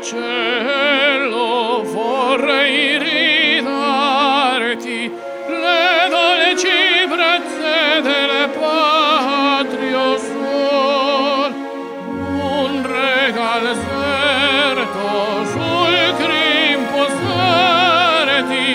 cielo vorrei ridarti le dolci brezze del patrio sol un regal serto sul crim poserti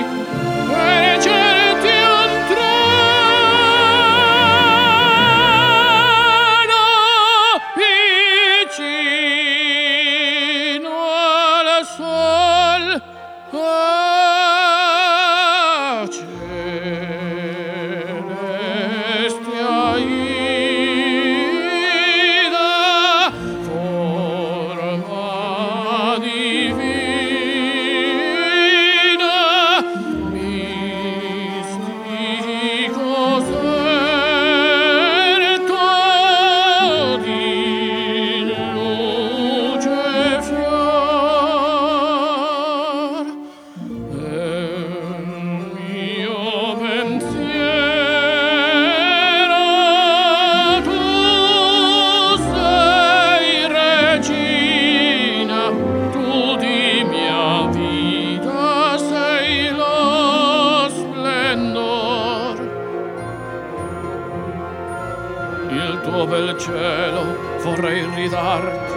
nel tuo bel cielo vorrei ridarti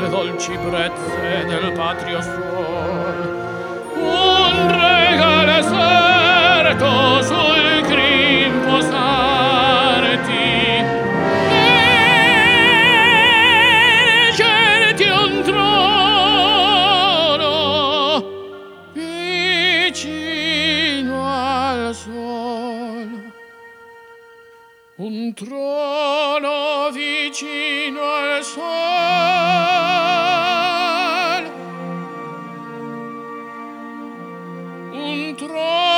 le dolci prezze del patrio suol. Un regale serto sul crin posarti e certi un trono vicino al sol. Un trono vicino al sol. Un trono